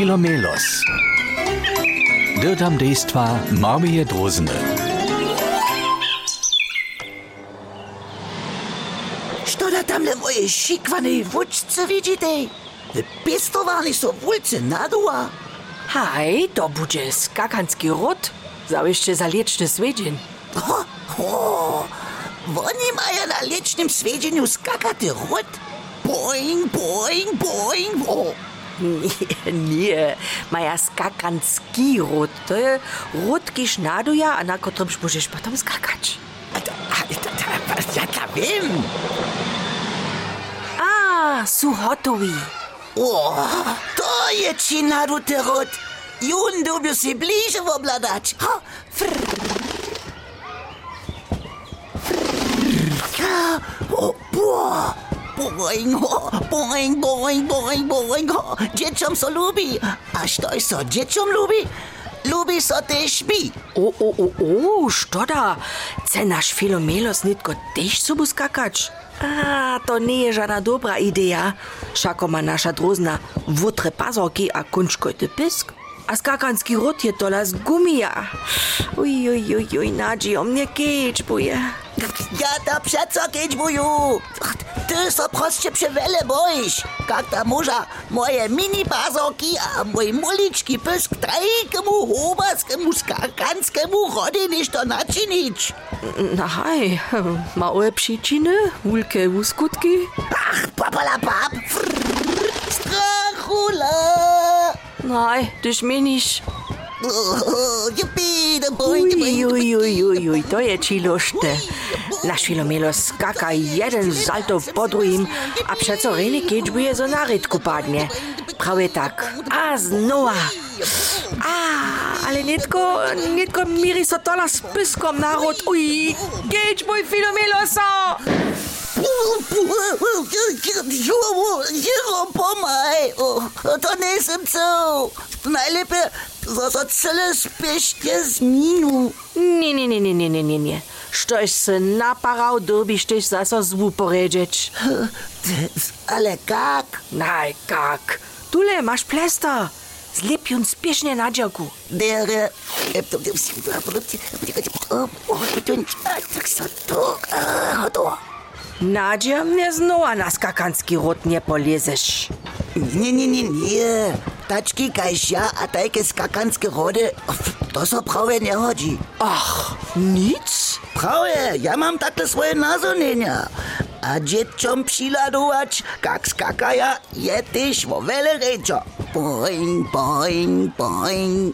Filomelos. Dirtam dejstva Marmije Drozene. Što da tamle moje šikvane vučce vidite? Wypistovali są wulce nadua. Haj, to bude skakanski rod. Zawieszcze za lieczny swiedzień. Ho, ho. Oni mają na licznym swiedzeniu skakaty rot. Boing, boing, boing. O, Nije, Maja skakanski rod, to je rod, kiž naduja a na ktorom môžeš potom skakať. Ja to viem. A, sú hotoví. To je či narute rod. Jun dobil si blíže obladať. Ha, frrr. O, Boing, boing, boing, boing, ho. Dzieciom so lubi. A što so dzieciom lubi? Lubi so też mi. O, o, o, o, što da? Chce naš Filomelos nitko tež sobu skakać? A, to nie je žana dobra ideja. Šako ma naša drozna vutre pazorki a kunčkojty pisk. askakanski rot je tola z gumija. Uj, uj, uj, uj, Nadzi, o mnie kiczbuje. Ja to przeco kiczbuju. Ty so proste przewele boisz. Jak ta muża moje mini bazoki a mój muliczki pysk trajkemu hubaskemu skakanskiemu rody niż to naczynić. Na haj, małe przyczyny, wielkie skutki. Ach, papala pap. Frr. Tyž meniš. Oh, Jupi, da boing, Uj, uj, uj, uj, uj, to je čilošte. Naš Filomelo skaka jeden salto po druhým a přeco rejny keď bude zo narytku padne. Prawie tak. A znova. A, ale netko, netko miri so tola s pyskom národ. Uj, keď môj Filomelo so. Jero, pomaj. To nejsem co. Najlepiej za celé spiešne z mínu. Nie, nie, nie, nie, nie, nie, nie, nie. Štož se naparał, dobiš tež zaso zvu poredžeč. Ale kak? Naj, kak. Tule masz plester. Zlep jun spiešne na działku. Der... Tak so to... To... Nadia mnie znowu na skakanski rot nie polezesz. Nie, nie, nie, nie. Tačky, kajž ja a také skakanské rody, to sa práve nehodí. Ach, nic? Práve, ja mám takhle svoje nazonenia. A deťom přiladovať, kak skakaja, je tiež vo veľa rečo. Boing, boing, boing.